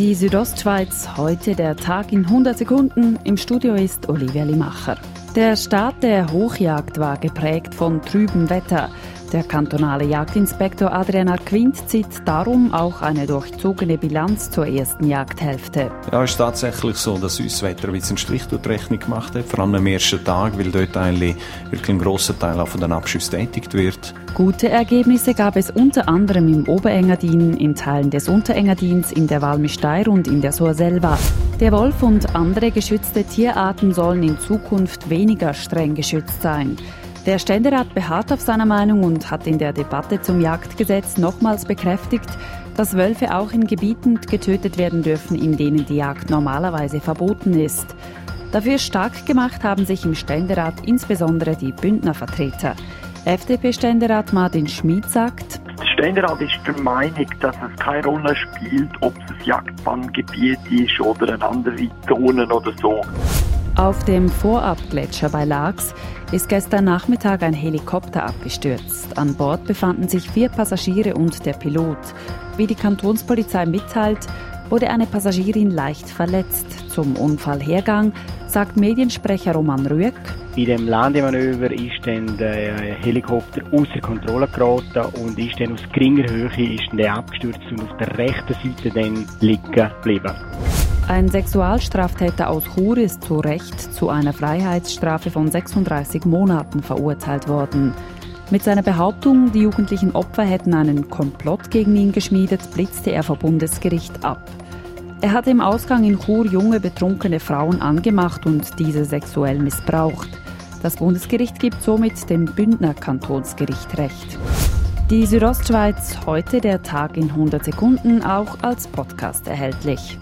Die Südostschweiz, heute der Tag in 100 Sekunden. Im Studio ist Olivia Limacher. Der Start der Hochjagd war geprägt von trübem Wetter. Der kantonale Jagdinspektor Adrian Arquint zieht darum auch eine durchzogene Bilanz zur ersten Jagdhälfte. Ja, es ist tatsächlich so, dass uns das Wetter ein bisschen Strich durch die Rechnung gemacht hat, vor allem am ersten Tag, weil dort eigentlich wirklich ein grosser Teil auch von den Abschüssen tätigt wird. Gute Ergebnisse gab es unter anderem im Oberengadin, in Teilen des Unterengadins, in der Walmisteir und in der Surselva. Der Wolf und andere geschützte Tierarten sollen in Zukunft weniger streng geschützt sein. Der Ständerat beharrt auf seiner Meinung und hat in der Debatte zum Jagdgesetz nochmals bekräftigt, dass Wölfe auch in Gebieten getötet werden dürfen, in denen die Jagd normalerweise verboten ist. Dafür stark gemacht haben sich im Ständerat insbesondere die Bündnervertreter. FDP-Ständerat Martin Schmid sagt, der Ständerat ist der Meinung, dass es keine Rolle spielt, ob es ein Jagdbanngebiet ist oder eine andere Zone oder so. Auf dem Vorabgletscher bei Laax ist gestern Nachmittag ein Helikopter abgestürzt. An Bord befanden sich vier Passagiere und der Pilot. Wie die Kantonspolizei mitteilt, wurde eine Passagierin leicht verletzt. Zum Unfallhergang sagt Mediensprecher Roman Rüegg. Bei dem Landemanöver ist dann der Helikopter außer Kontrolle geraten und ist dann aus geringer Höhe ist dann abgestürzt und auf der rechten Seite dann liegen geblieben. Ein Sexualstraftäter aus Chur ist zu Recht zu einer Freiheitsstrafe von 36 Monaten verurteilt worden. Mit seiner Behauptung, die jugendlichen Opfer hätten einen Komplott gegen ihn geschmiedet, blitzte er vor Bundesgericht ab. Er hatte im Ausgang in Chur junge betrunkene Frauen angemacht und diese sexuell missbraucht. Das Bundesgericht gibt somit dem Bündner Kantonsgericht Recht. Die Südostschweiz heute der Tag in 100 Sekunden auch als Podcast erhältlich.